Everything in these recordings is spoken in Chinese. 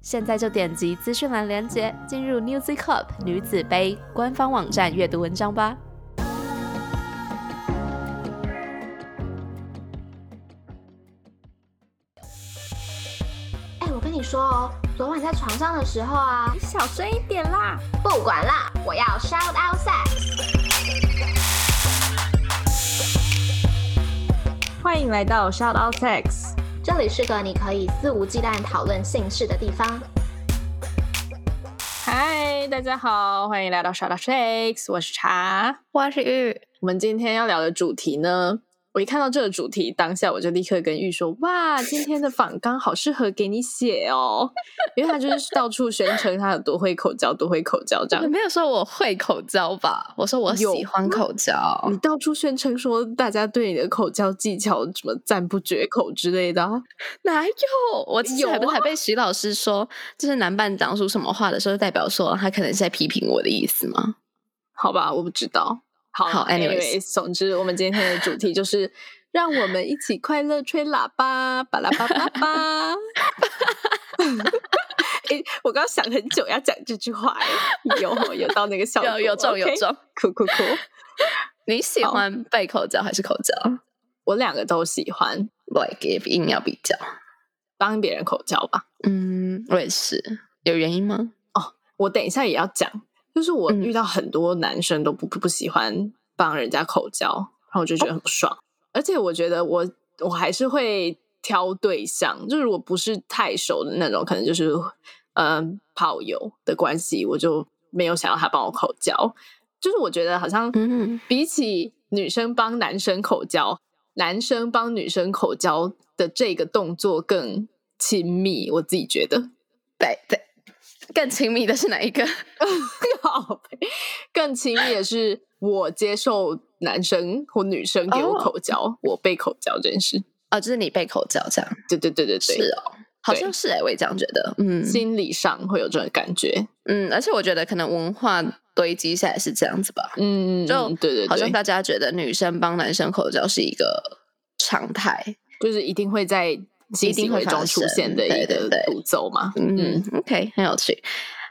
现在就点击资讯栏链接，进入 Newzy Cup 女子杯官方网站阅读文章吧。哎，我跟你说哦，昨晚在床上的时候啊，你小声一点啦！不管啦，我要 shout out sex。欢迎来到 Shout Out Sex，这里是个你可以肆无忌惮讨论性事的地方。嗨，大家好，欢迎来到 Shout Out Sex，我是茶。我是玉，我们今天要聊的主题呢，我一看到这个主题，当下我就立刻跟玉说：“哇，今天的访纲好适合给你写哦，因为他就是到处宣称他有多会口交，多会口交这样。你没有说我会口交吧？我说我喜欢口交。你到处宣称说大家对你的口交技巧什么赞不绝口之类的啊，哪有？我之前还不是还被徐老师说，就是男伴讲出什么话的时候，代表说他可能是在批评我的意思吗？好吧，我不知道。好好，anyways，anyways，总之我们今天的主题就是 让我们一起快乐吹喇叭，巴拉巴巴巴。诶，我刚刚想很久要讲这句话，哎，有有到那个效果，有有中有？中。酷酷酷！你喜欢被口交还是口交我两个都喜欢，？Like if 硬要比较，帮别人口交吧。嗯，我也是。有原因吗？我等一下也要讲，就是我嗯遇到很多男生都不不不喜欢帮人家口交，然后我就觉得很不爽。而且我觉得我我还是会挑对象，就是如果不是太熟的那种，可能就是呃炮友的关系，我就没有想要他帮我口交。就是我觉得好像嗯比起女生帮男生口交，男生帮女生口交的这个动作更亲密，我自己觉得。对对，更亲密的是哪一个？更亲密的是我接受男生或女生给我哦口交我被口交这件事。哦，就是你被口交这样。对对对对对，是哦，好像是哎，我也这样觉得。嗯心理上会有这种感觉。嗯，而且我觉得可能文化堆积下来是这样子吧。嗯，就嗯对对对，好像大家觉得女生帮男生口交是一个常态。就是一定会在性一定会出现的一个对对对步骤嘛。嗯，OK，很有趣。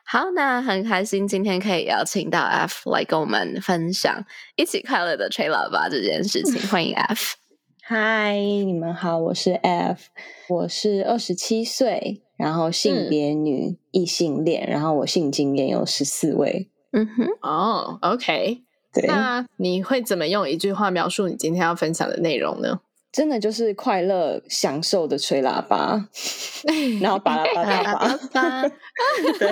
好，那很开心今天可以邀请到 F 来跟我们分享一起快乐的吹喇叭这件事情。欢迎 F。嗨，你们好，我是 F，我是二十七岁，然后性别女，异性恋，然后我性经验有十四位。嗯哼，哦，OK，对，那你会怎么用一句话描述你今天要分享的内容呢？真的就是快乐、享受的吹喇叭，然后巴拉巴拉巴。巴 对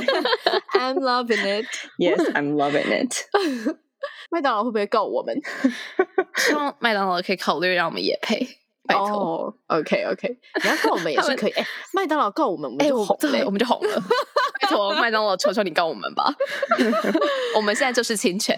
I'm loving it。Yes，I'm loving it。麦当劳会不会告我们？希望麦当劳可以考虑让我们也配，拜托。哦，OK OK，你要告我们也是可以。哎，麦当劳告我们，我们哎、就红了我。们就红了。拜托，麦当劳，求求你告我们吧！我们现在就是侵权。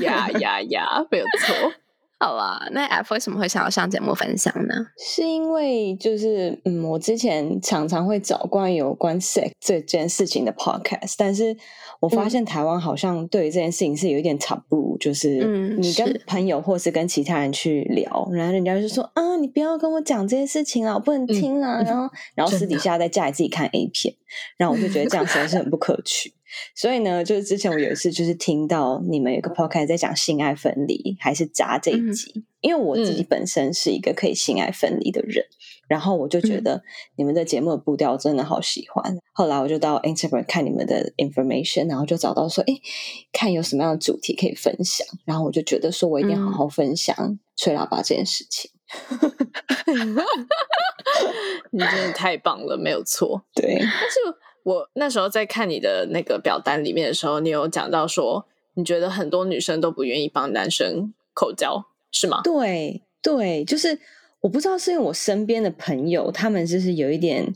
呀呀呀，没有错。好啊，那 F 为什么会想要上节目分享呢？是因为就是嗯，我之前常常会找关于有关 sex 这件事情的 podcast，但是我发现台湾好像对于这件事情是有一点 taboo，就是嗯你跟朋友或是跟其他人去聊，然后人家就说啊，你不要跟我讲这些事情啊，我不能听啦，然后然后私底下在家里自己看 A 片，然后我就觉得这样实在是很不可取。所以呢，就是之前我有一次就是听到你们有个 podcast 在讲性爱分离还是渣这一集，因为我自己本身是一个可以性爱分离的人，然后我就觉得你们的节目的步调真的好喜欢。后来我就到 Instagram 看你们的 information，然后就找到说，哎，看有什么样的主题可以分享，然后我就觉得说我一定好好分享吹喇叭这件事情。你真的太棒了，没有错。对，但是我那时候在看你的那个表单里面的时候，你有讲到说，你觉得很多女生都不愿意帮男生口交，是吗？对对，就是我不知道是因为我身边的朋友，他们就是有一点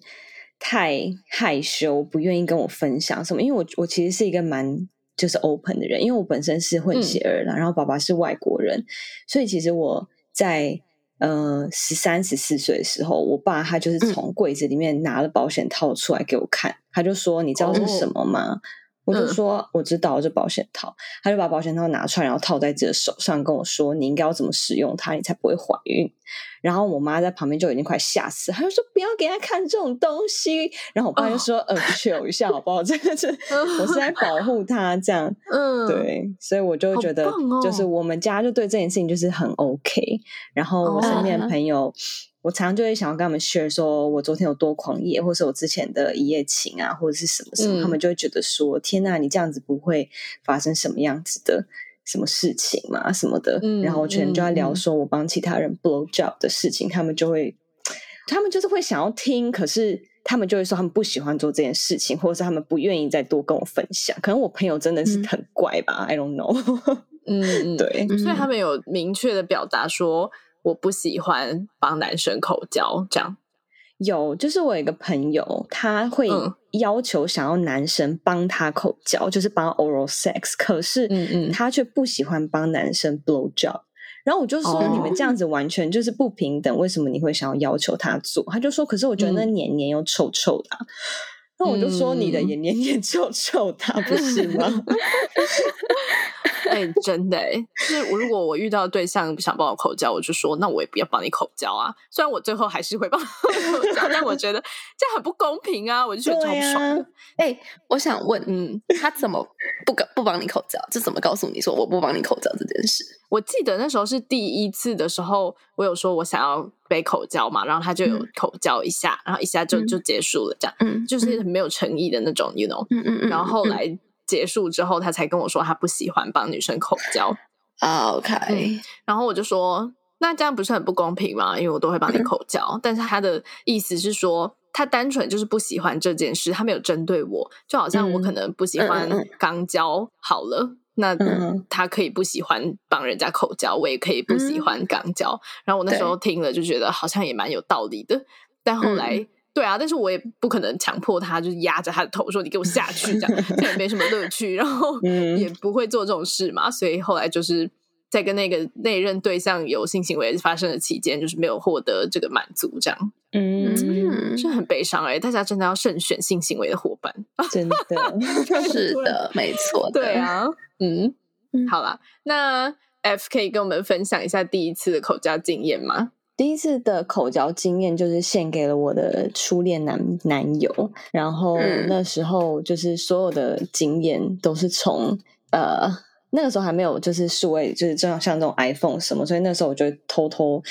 太害羞，不愿意跟我分享什么。因为我我其实是一个蛮就是 open 的人，因为我本身是混血儿啦，然后爸爸是外国人，所以其实我在呃十三十四岁的时候，我爸他就是从柜子里面拿了保险套出来给我看，他就说：“你知道是什么吗？”我就说我知道这保险套，他就把保险套拿出来，然后套在自己的手上，跟我说你应该要怎么使用它，你才不会怀孕。然后我妈在旁边就已经快吓死，她就说不要给他看这种东西。然后我爸就说呃，chill 一下好不好？这个是 我是在保护他这样，嗯，对，所以我就觉得就是我们家就对这件事情就是很 OK。然后我身边的朋友。我常常就会想要跟他们 share 说，我昨天有多狂野，或是我之前的一夜情啊，或者是什么什么，他们就会觉得说，天呐，你这样子不会发生什么样子的什么事情嘛，什么的。然后全就在聊说我帮其他人 blow job 的事情，他们就会，他们就是会想要听，可是他们就会说他们不喜欢做这件事情，或者是他们不愿意再多跟我分享。可能我朋友真的是很怪吧，I don't know。嗯，对，所以他们有明确的表达说。我不喜欢帮男生口交，这样有就是我有一个朋友，他会要求想要男生帮他口交，就是帮 oral sex，可是他却不喜欢帮男生 blow job。然后我就说你们这样子完全就是不平等，为什么你会想要要求他做？他就说，可是我觉得那黏黏又臭臭的。那我就说你的也黏黏 臭臭的，不是吗？哎，真的哎，就是我如果我遇到对象不想帮我口交，我就说那我也不要帮你口交啊。虽然我最后还是会帮口交，但我觉得这样很不公平啊，我就觉得超不爽。哎，我想问，嗯，他怎么不不不帮你口交？这怎么告诉你说我不帮你口交这件事？我记得那时候是第一次的时候，我有说我想要被口交嘛，然后他就有口交一下，然后一下就就结束了，这样，嗯，就是很没有诚意的那种，you know，嗯嗯嗯，然后后来。结束之后，他才跟我说他不喜欢帮女生口交。OK，然后我就说那这样不是很不公平吗？因为我都会帮你口交，但是他的意思是说他单纯就是不喜欢这件事，他没有针对我，就好像我可能不喜欢肛交好了，那他可以不喜欢帮人家口交，我也可以不喜欢肛交。然后我那时候听了就觉得好像也蛮有道理的，但后来。对啊，但是我也不可能强迫他，就是压着他的头说你给我下去，这样这也没什么乐趣，然后 也不会做这种事嘛。所以后来就是在跟那个那任对象有性行为发生的期间，就是没有获得这个满足，这样，嗯，是很悲伤哎。大家真的要慎选性行为的伙伴，真的 是的，没错，对啊，嗯，好了，那 F 可以跟我们分享一下第一次的口交经验吗？第一次的口交经验就是献给了我的初恋男男友，然后那时候就是所有的经验都是从呃那个时候还没有就是数位就是这样像这种 iPhone 什么，所以那时候我就偷偷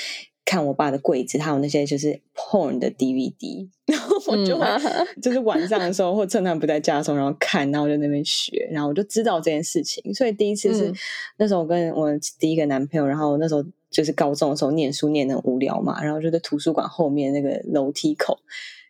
看我爸的柜子，他有那些就是 porn 的 DVD，然后我就 就是晚上的时候或趁他不在家的时候，然后看，然后我就那边学，然后我就知道这件事情，所以第一次是那时候我跟我第一个男朋友，然后那时候。就是高中的时候念书念的无聊嘛，然后就在图书馆后面那个楼梯口，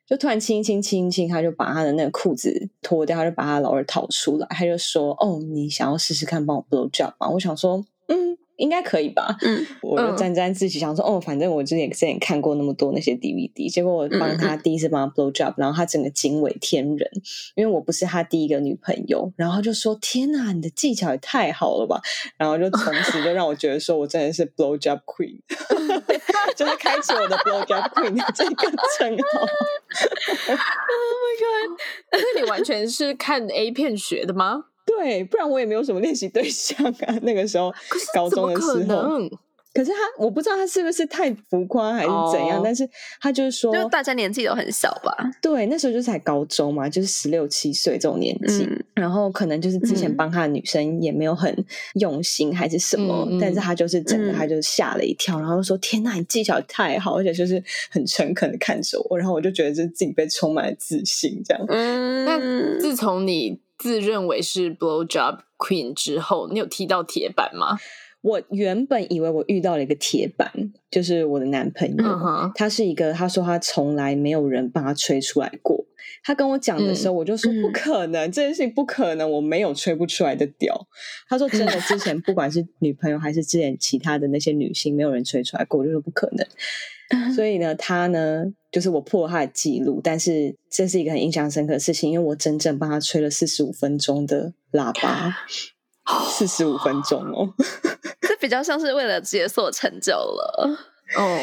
就突然轻轻轻轻，他就把他的那个裤子脱掉，他就把他老二掏出来，他就说：“哦，你想要试试看帮我 blow job 吗？”我想说，嗯。应该可以吧？嗯，我就沾沾自喜，想说哦，反正我之前之前看过那么多那些 DVD，结果我帮他第一次帮他 blow job，然后他整个惊为天人，因为我不是他第一个女朋友，然后就说天哪，你的技巧也太好了吧！然后就从此就让我觉得说我真的是 blow job queen，就是开启我的 blow job queen 这个称号。Oh my god！那你完全是看 A 片学的吗？对，不然我也没有什么练习对象啊。那个时候，高中的时候。可是他，我不知道他是不是太浮夸还是怎样，但是他就是说，就大家年纪都很小吧？对，那时候就才高中嘛，就是十六七岁这种年纪，然后可能就是之前帮他的女生也没有很用心还是什么，但是他就是整个他就吓了一跳，然后说：“天呐，你技巧太好，而且就是很诚恳的看着我。”然后我就觉得就自己被充满了自信，这样。嗯，那自从你自认为是 blow job queen 之后，你有踢到铁板吗？我原本以为我遇到了一个铁板，就是我的男朋友。他是一个，他说他从来没有人帮他吹出来过。他跟我讲的时候，我就说嗯不可能，这件事情不可能，我没有吹不出来的屌。他说真的，之前不管是女朋友还是之前其他的那些女性，没有人吹出来过，我就说不可能。所以呢，他呢，就是我破了他的记录，但是这是一个很印象深刻的事情，因为我整整帮他吹了四十五分钟的喇叭，四十五分钟哦。这比较像是为了解锁成就了。哦，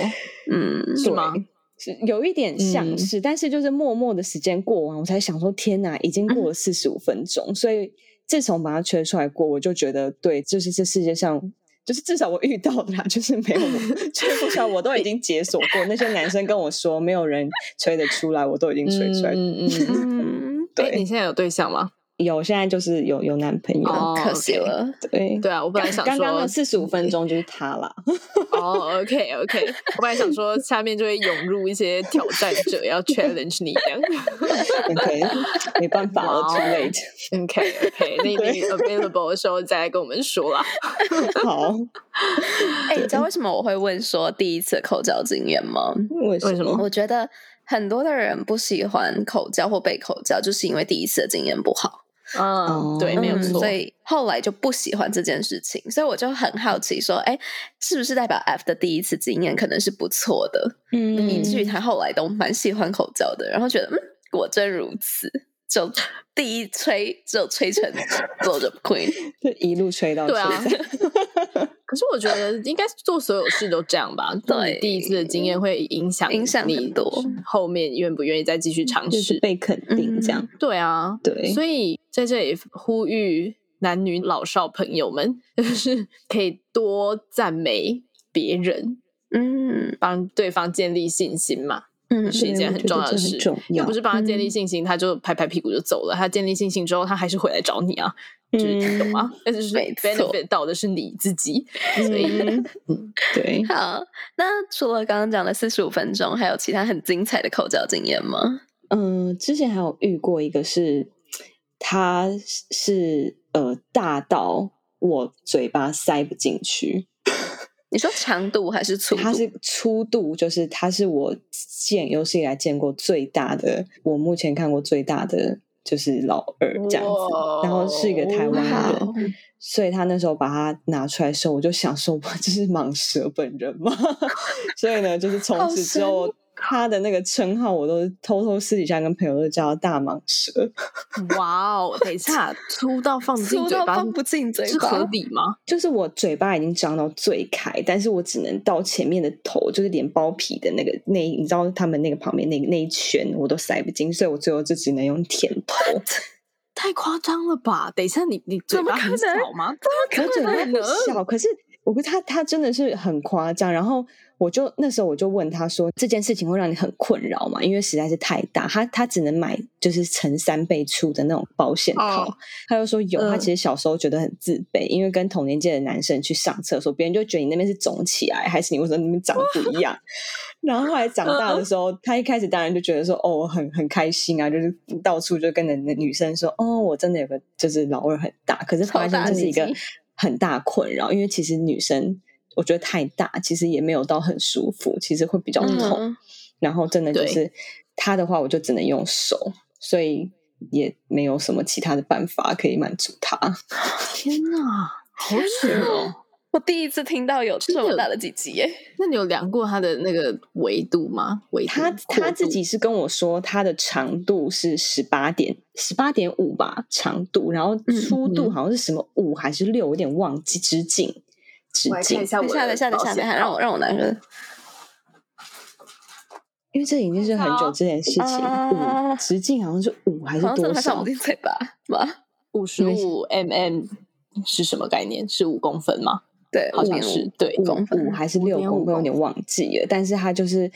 嗯，是吗？是有一点像嗯是，但是就是默默的时间过完，我才想说，天哪，已经过了四十五分钟。所以自从把它吹出来过，我就觉得，对，就是这世界上，就是至少我遇到的啦，就是没有吹不出来，我都已经解锁过。那些男生跟我说，没有人吹得出来，我都已经吹出来。嗯嗯嗯。嗯，哎，对你现在有对象吗？有，现在就是有有男朋友。哦可惜了。对对啊，我本来想刚刚说那四十五分钟就是他了。哦，OK OK，我本来想说下面就会涌入一些挑战者要 challenge 你这样。OK，没办法了，too late。OK OK，那你 available 的时候再来跟我们说啦。好，哎、你知道为什么我会问说第一次口交经验吗？为为什么我觉得很多的人不喜欢口交或被口交，就是因为第一次的经验不好。嗯，对，没有嗯错。所以后来就不喜欢这件事情，所以我就很好奇说，哎，是不是代表 F 的第一次经验可能是不错的，嗯以至于他后来都蛮喜欢口罩的，然后觉得嗯，果真如此，就第一吹就吹成 blow the queen，就一路吹到对啊现在。可是我觉得应该做所有事都这样吧。对第一次的经验会影响影响你多后面愿不愿意再继续尝试。就是被肯定这样。对啊，对所以在这里呼吁男女老少朋友们，就是可以多赞美别人，嗯帮对方建立信心嘛。嗯是一件很重要的事又不是帮他建立嗯信心，他就拍拍屁股就走了。他建立信心之后，他还是回来找你啊，就是你懂吗？但是没错 benefit 到的是你自己，所以嗯 对，好，那除了刚刚讲的四十五分钟，还有其他很精彩的口交经验吗？嗯，之前还有遇过一个是，他是呃大到我嘴巴塞不进去，你说长度还是粗度？它是粗度，就是它是我见有史以来见过最大的，我目前看过最大的就是老二这样子，然后是一个台湾人，所以他那时候把它拿出来的时候，我就想说，哇，这是蟒蛇本人吗？所以呢，就是从此之后。他的那个称号，我都偷偷私底下跟朋友都叫大蟒蛇，哇哦，等一下，粗到放不进嘴巴，到放不进嘴巴是合理吗？就是我嘴巴已经张到最开，但是我只能到前面的头，就是连包皮的那个那，你知道他们那个旁边那那一圈我都塞不进，所以我最后就只能用舔头。太夸张了吧！等一下，你你嘴怎么巴很可能小吗？我嘴巴不能小，可是我觉得他他真的是很夸张。然后我就那时候我就问他说，这件事情会让你很困扰吗？因为实在是太大，他他只能买就是乘三倍粗的那种保险套。哦他就说有，他嗯其实小时候觉得很自卑，因为跟同年纪的男生去上厕所，别人就觉得你那边是肿起来，还是你为什么那边长得不一样？然后后来长大的时候，他一开始当然就觉得说，哦，很很开心啊，就是到处就跟人女生说，哦，我真的有个就是老二很大，可是发现这是一个很大困扰，因为其实女生我觉得太大，其实也没有到很舒服，其实会比较痛。嗯然后真的就是他的话，我就只能用手，所以也没有什么其他的办法可以满足他。天哪，好扯哦！我第一次听到有这么大的鸡鸡耶！那你有量过它的那个维度吗？维度他他自己是跟我说，它的长度是十八点十八点五吧，长度，然后粗度嗯好像是什么五还是六，有点忘记。直径，直径我来看一，下我等一下，等一下，等一下，等一下，让我让我拿个因为这已经是很久之前的事情。啊五直径好像是五还是好像真多少嘴巴吗？五十五 mm 是什么概念？是五公分吗？对，好像是对五公分还是六公分，有点忘记了。但是他就是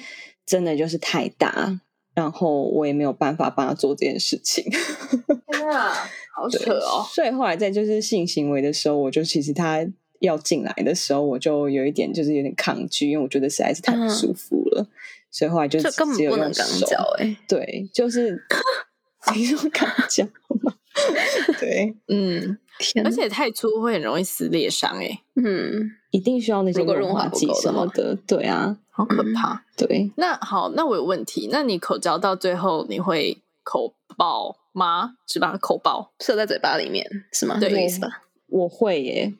真的就是太大，然后我也没有办法帮他做这件事情。天啊，好扯哦！所以后来在就是性行为的时候，我就其实他要进来的时候，我就有一点就是有点抗拒，因为我觉得实在是太不舒服了。所以后来就根本只有不能肛用手。交哎。对，就是 你说肛交吗？对，嗯，天而且太粗会很容易撕裂伤，哎，嗯，一定需要那些润润滑剂什么的。对啊，好可怕。对。那好，那我有问题，那你口交到最后，你会口爆吗？是吧？口爆射在嘴巴里面是吗？对这个意思吧？我会耶，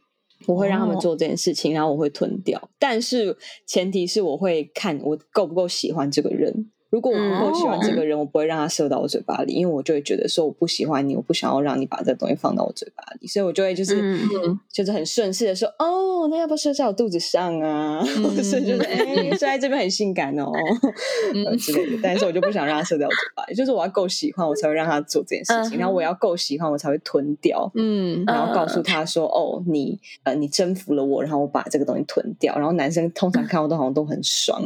我会让他们哦做这件事情，然后我会吞掉。但是前提是我会看我够不够喜欢这个人。如果我不够喜欢这个人，我不会让他射到我嘴巴里，因为我就会觉得说我不喜欢你，我不想要让你把这个东西放到我嘴巴里，所以我就会就是、嗯。就是很顺势的说，哦，那要不要射在我肚子上啊？或者是就是哎，射在这边很性感哦、嗯。之类的。但是我就不想让他射在我嘴巴里，就是我要够喜欢，我才会让他做这件事情，嗯。然后我要够喜欢，我才会吞掉。嗯然后告诉他说：“哦，你呃，你征服了我，然后我把这个东西吞掉。”然后男生通常看我都好像都很爽，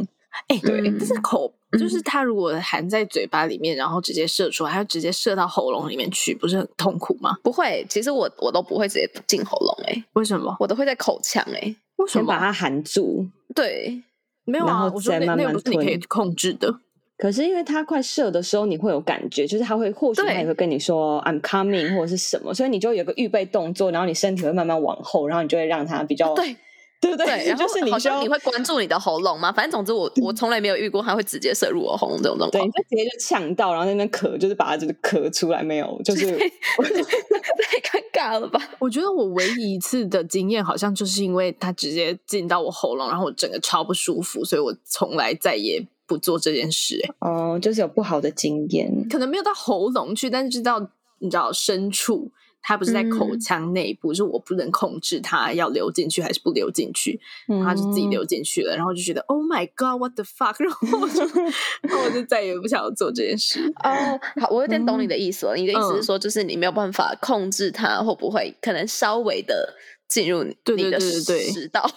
哎，对。但是口就是它如果含在嘴巴里面，然后直接射出来，他直接射到喉咙里面去，不是很痛苦吗？不会，其实我我都不会直接进喉咙哎、为什么？我都会在口腔哎、为什么？先把它含住。对，没有啊，我说那那不是你可以控制的。可是因为他快射的时候，你会有感觉，就是他会或许对他也会跟你说 “I'm coming” 或者是什么，所以你就会有个预备动作，然后你身体会慢慢往后，然后你就会让他比较对对不对？对，然后就是你好像你会关注你的喉咙吗？反正总之我我从来没有遇过它会直接射入我喉咙这种状对，况你。就直接就呛到，然后在那边咳，就是把它就是咳出来，没有，就是 太尴尬了吧？我觉得我唯一一次的经验，好像就是因为它直接进到我喉咙，然后我整个超不舒服，所以我从来再也不做这件事、欸哦，就是有不好的经验。可能没有到喉咙去，但是知道你知道深处，它不是在口嗯腔内部，是我不能控制它要流进去还是不流进去，它就自己嗯流进去了，然后就觉得 Oh my God，what the fuck，然后我就，然后我就再也不想要做这件事。哦，好，我有点懂你的意思了。你的意思是嗯说，就是你没有办法控制它会不会可能稍微的进入你的食道。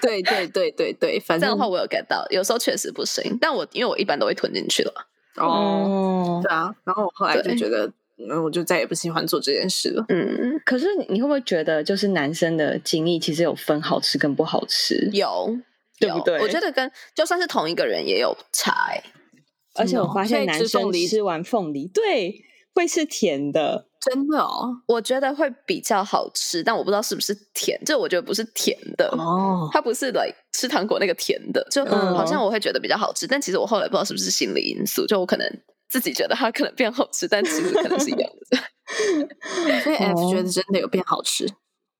对对对对对，反正这样的话我有 get 到，有时候确实不行。但我因为我一般都会吞进去了。哦，哦，对啊，然后我后来就觉得，嗯，我就再也不喜欢做这件事了。嗯，可是你会不会觉得，就是男生的精液其实有分好吃跟不好吃？有，有对不对我觉得跟就算是同一个人也有差、欸。而且我发现男生吃完凤梨，对，会是甜的。真的哦，我觉得会比较好吃，但我不知道是不是甜，这我觉得不是甜的。哦，它不是来吃糖果那个甜的，就嗯好像我会觉得比较好吃，但其实我后来不知道是不是心理因素，就我可能自己觉得它可能变好吃，但其实可能是一样的。所以 F 哦觉得真的有变好吃。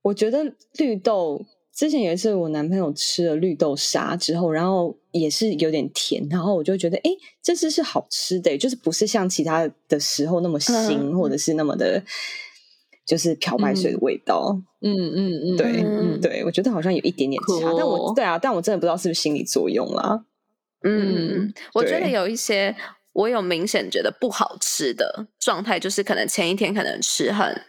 我觉得绿豆之前有一次，我男朋友吃了绿豆沙之后，然后也是有点甜，然后我就觉得，哎，这次是好吃的，就是不是像其他的时候那么腥，嗯或者是那么的，就是漂白水的味道。嗯嗯嗯，对，嗯对，我觉得好像有一点点差，但我对啊，但我真的不知道是不是心理作用啦。嗯，我觉得有一些我有明显觉得不好吃的状态，就是可能前一天可能吃很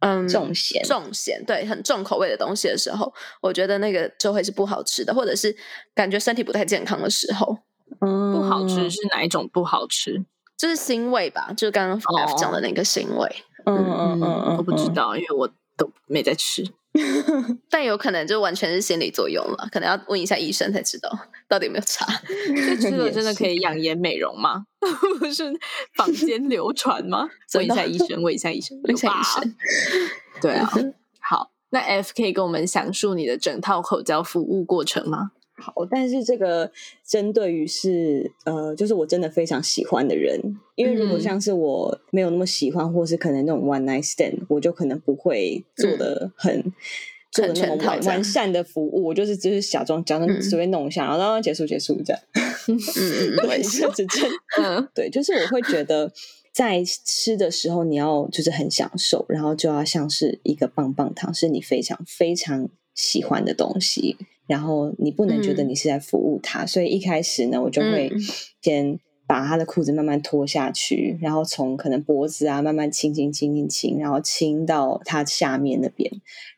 嗯重咸重咸，对，很重口味的东西的时候，我觉得那个就会是不好吃的，或者是感觉身体不太健康的时候，嗯，不好吃是哪一种不好吃？就是腥味吧，就是刚刚 F 讲的那个腥味。嗯嗯嗯嗯，我不知道，因为我都没在吃。但有可能就完全是心理作用了，可能要问一下医生才知道 到底有没有差。这吃了真的可以养颜美容吗？不是坊间流传吗？问一下医生，问一下医生，问一下医生。对啊，好，那 F 可以跟我们详述你的整套口交服务过程吗？好，但是这个针对于是呃，就是我真的非常喜欢的人，因为如果嗯像是我没有那么喜欢，或是可能那种 one night stand，我就可能不会做的很。做的那种完善的服务，我就是只是假装假装嗯随便弄一下，然后结束结束这样。嗯嗯，我也是。就只真嗯 对，就是我会觉得在吃的时候，你要就是很享受，然后就要像是一个棒棒糖，是你非常非常喜欢的东西，然后你不能觉得嗯你是在服务他，所以一开始呢，我就会嗯先。把他的裤子慢慢脱下去，然后从可能脖子啊慢慢亲亲亲亲亲，然后亲到他下面那边。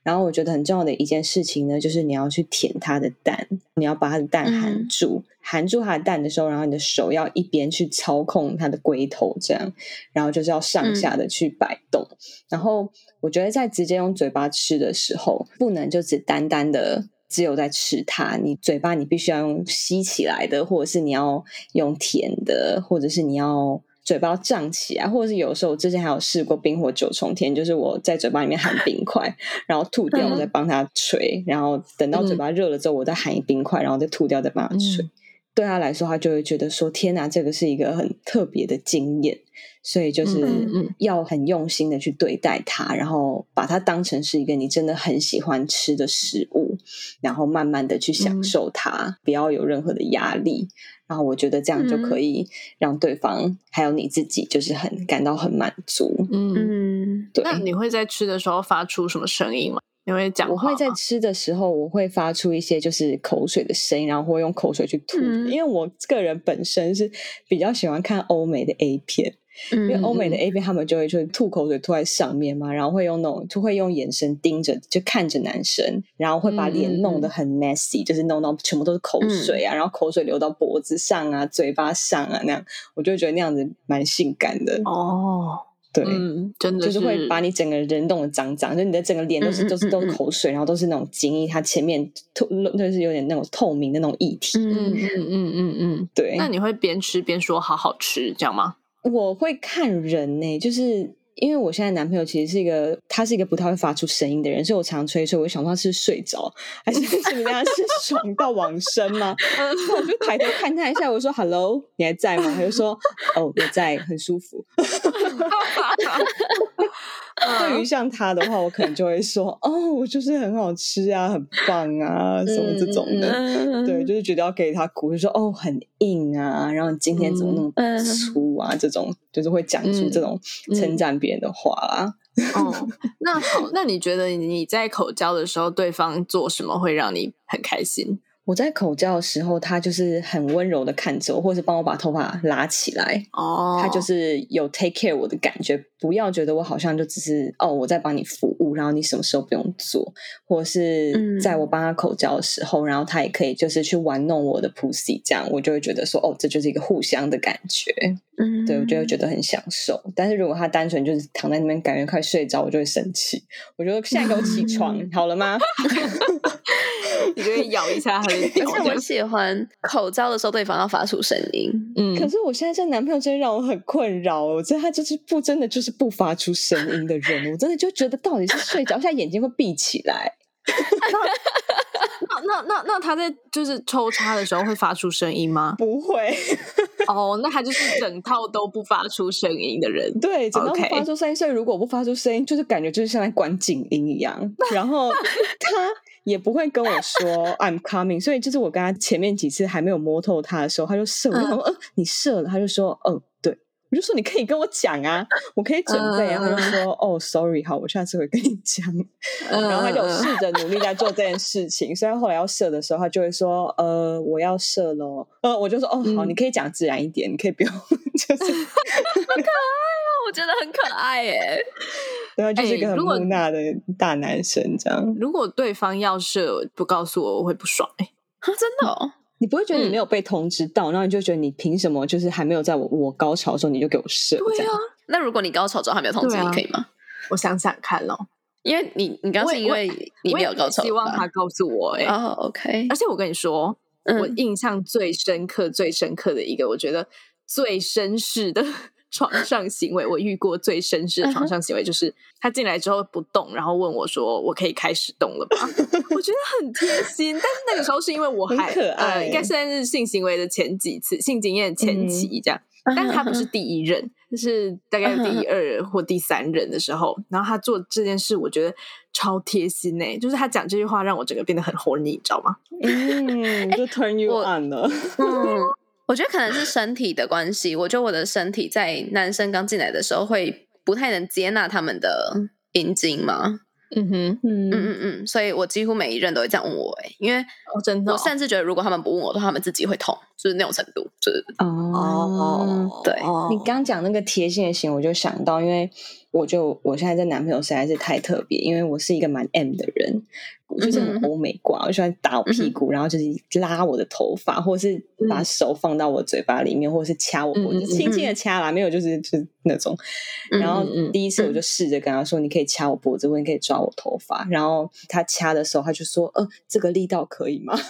然后我觉得很重要的一件事情呢，就是你要去舔他的蛋，你要把他的蛋含嗯住，含住他的蛋的时候，然后你的手要一边去操控他的龟头，这样，然后就是要上下的去摆动。然后我觉得在直接用嘴巴吃的时候，不能就只单单的。只有在吃它，你嘴巴你必须要用吸起来的，或者是你要用甜的，或者是你要嘴巴要胀起来，或者是有时候我之前还有试过冰火九重天，就是我在嘴巴里面含冰块，然后吐掉，嗯我再帮它吹，然后等到嘴巴热了之后，我再含一冰块，然后再吐掉，再帮它吹。嗯对他来说，他就会觉得说：“天哪，这个是一个很特别的经验。”所以就是要很用心的去对待它，然后把它当成是一个你真的很喜欢吃的食物，然后慢慢的去享嗯受它，不要有任何的压力。然后我觉得这样就可以让对方还有你自己就是很感到很满足。嗯，嗯，对，那你会在吃的时候发出什么声音吗？你会讲我会在吃的时候，我会发出一些就是口水的声音，然后会用口水去吐，嗯。因为我个人本身是比较喜欢看欧美的 A 片，因因为欧美的 A 片他们就会就是吐口水吐在上面嘛，然后会用那种就会用眼神盯着就看着男生，然后会把脸弄得很 messy，、就是弄到全部都是口水啊，然后口水流到脖子上啊、嘴巴上啊那样，我就会觉得那样子蛮性感的，哦，对。嗯，真的就是会把你整个人弄得脏脏，就你的整个脸都是嗯嗯都是都是口水，然后都是那种精液，它前面透就是有点那种透明的那种液体。嗯嗯嗯嗯嗯嗯。对，那你会边吃边说好好吃，这样吗？我会看人呢、就是因为我现在男朋友其实是一个，他是一个不太会发出声音的人，所以我常吹吹，我就想说他是睡着，还是怎么样是爽到往生吗？那我就抬头看他一下，我说 “hello，你还在吗？”他就说：“哦，我在，很舒服。”对于像他的话，我可能就会说：“哦，我就是很好吃啊，很棒啊，什么这种的。嗯对，就是觉得要给他鼓，就说哦很硬啊，然后今天怎么那么嗯粗啊？这种就是会讲出这种嗯称赞别人的话啦。哦，那好，那你觉得你在口交的时候，对方做什么会让你很开心？我在口交的时候，他就是很温柔的看着我，或者是帮我把头发拉起来。哦，他就是有 take care 我的感觉，不要觉得我好像就只是哦我在帮你服务，然后你什么时候不用做，或是嗯在我帮他口交的时候，然后他也可以就是去玩弄我的 pussy，这样我就会觉得说哦这就是一个互相的感觉。嗯对，我就会觉得很享受。但是如果他单纯就是躺在那边，感觉快睡着，我就会生气。我觉得现在给我起床，好了吗？你就会咬一下他的而屌，且我喜欢口交的时候对方要发出声音，嗯，可是我现在这男朋友真的让我很困扰。我觉得他就是不真的就是不发出声音的人，我真的就觉得到底是睡着，现在眼睛会闭起来。那那那那他在就是抽插的时候会发出声音吗？不会，哦，那他就是整套都不发出声音的人。对，整套发出声音。所以如果不发出声音，就是感觉就是像在关静音一样。然后他也不会跟我说 I'm coming，所以就是我跟他前面几次还没有摸透他的时候，他就射，我就想说，呃，你射了，他就说，哦，对。我就说你可以跟我讲啊，我可以准备啊。他就说哦，sorry，好，我下次会跟你讲。嗯然后他就有试着努力在做这件事情，所以他后来要射的时候，他就会说呃，我要射喽。呃，我就说哦，好，嗯你可以讲自然一点，你可以不用，就是我觉得很可爱耶。对啊，就是一个很哎如果木讷的大男生这样。如果对方要射不告诉我，我会不爽哎、啊，真的哦，你不会觉得你嗯没有被通知到，然后你就觉得你凭什么就是还没有在我我高潮的时候你就给我射这样？对啊，那如果你高潮之后还没有通知，你可以吗？我想想看咯，因为你你刚我也我是因为你没有高潮吧，希望他告诉我哎、哦，OK，而且我跟你说，嗯我印象最深刻、最深刻的一个，我觉得最绅士的床上行为，我遇过最绅士的床上行为，就是他进来之后不动，然后问我说：“我可以开始动了吧？” 我觉得很贴心，但是那个时候是因为我还 可爱呃，应该算是性行为的前几次，性经验前期这样。但是他不是第一任，就是大概第二或第三任的时候，然后他做这件事，我觉得超贴心呢、就是他讲这句话，让我整个变得很 horny，你知道吗？嗯，就 turn you on 了。嗯，我觉得可能是身体的关系。我觉得我的身体在男生刚进来的时候会不太能接纳他们的阴茎嘛。嗯哼，嗯嗯嗯嗯，所以我几乎每一任都会这样问我、欸，因为我，真的、我甚至觉得如果他们不问我的话，他们自己会痛，就是那种程度，就是哦，对哦你刚讲那个贴心的行，我就想到，因为我就我现在这男朋友实在是太特别，因为我是一个蛮 M 的人，我就是很欧美挂，我喜欢打我屁股，然后就是拉我的头发，或者是把手放到我嘴巴里面，或者是掐我脖子，轻轻的掐啦，没有就是就是那种。嗯然后第一次我就试着跟他说，你可以掐我脖子，或者你可以抓我头发。然后他掐的时候，他就说，呃，这个力道可以吗？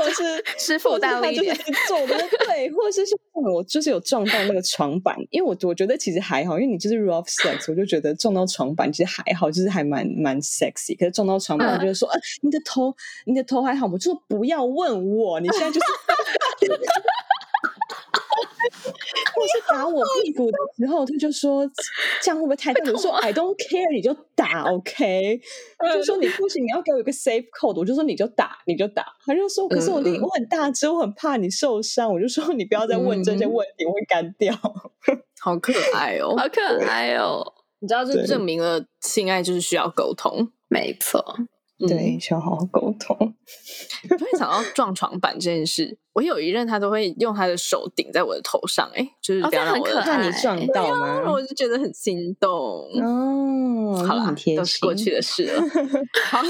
我心是 师傅或者是他就是大力一点走的对，或者是像我就是有撞到那个床板，因为我我觉得其实还好，因为你就是 rough sex，我就觉得撞到床板其实还好，就是还蛮蛮 sexy。可是撞到床板，我就是说，呃，你的头你的头还好吗？就说不要问我，你现在就是。打我屁股的时候，他就说这样会不会太大？我说 I don't care，你就打，OK？他就说你不行，你要给我一个 safe code。我就说你就打，你就打。他就说可是我力我很大只，我很怕你受伤。我就说你不要再问这些问题，我会干掉。好可爱哦！好可爱哦！你知道，这证明了性爱就是需要沟通。没错，对，需要好好沟通。我突然想到撞床板这件事，我有一任他都会用他的手顶在我的头上，哎，就是哦不要让我的这很可爱你撞到吗？我就觉得很心动。哦，好啦那很，贴心。都是过去的事了。好，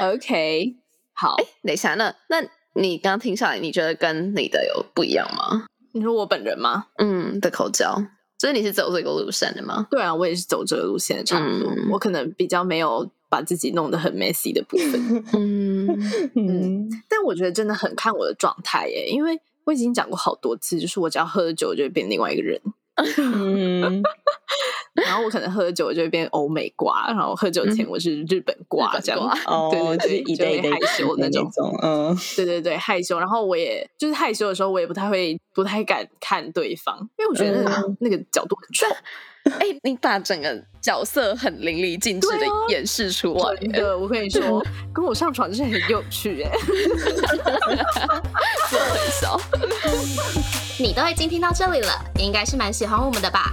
OK，好。等一下，那那你刚刚听下来，你觉得跟你的有不一样吗？你说我本人吗？嗯，的口交，所以你是走这个路线的吗？对啊，我也是走这个路线的，差不多。嗯我可能比较没有把自己弄得很 messy 的部分，嗯，嗯，但我觉得真的很看我的状态耶，因为我已经讲过好多次，就是我只要喝了酒就会变另外一个人，嗯，然后我可能喝了酒就会变欧美瓜，然后喝酒前我是日本瓜这样。哦，对对就是对一类的就会害羞那种种，嗯，对对对，害羞，然后我也就是害羞的时候，我也不太会，不太敢看对方，因为我觉得那个,、嗯。那个角度很丑。哎、你把整个角色很淋漓尽致的对啊演示出来，真的，我跟你说，跟我上床真的很有趣哎。做得很小。你都已经听到这里了，应该是蛮喜欢我们的吧？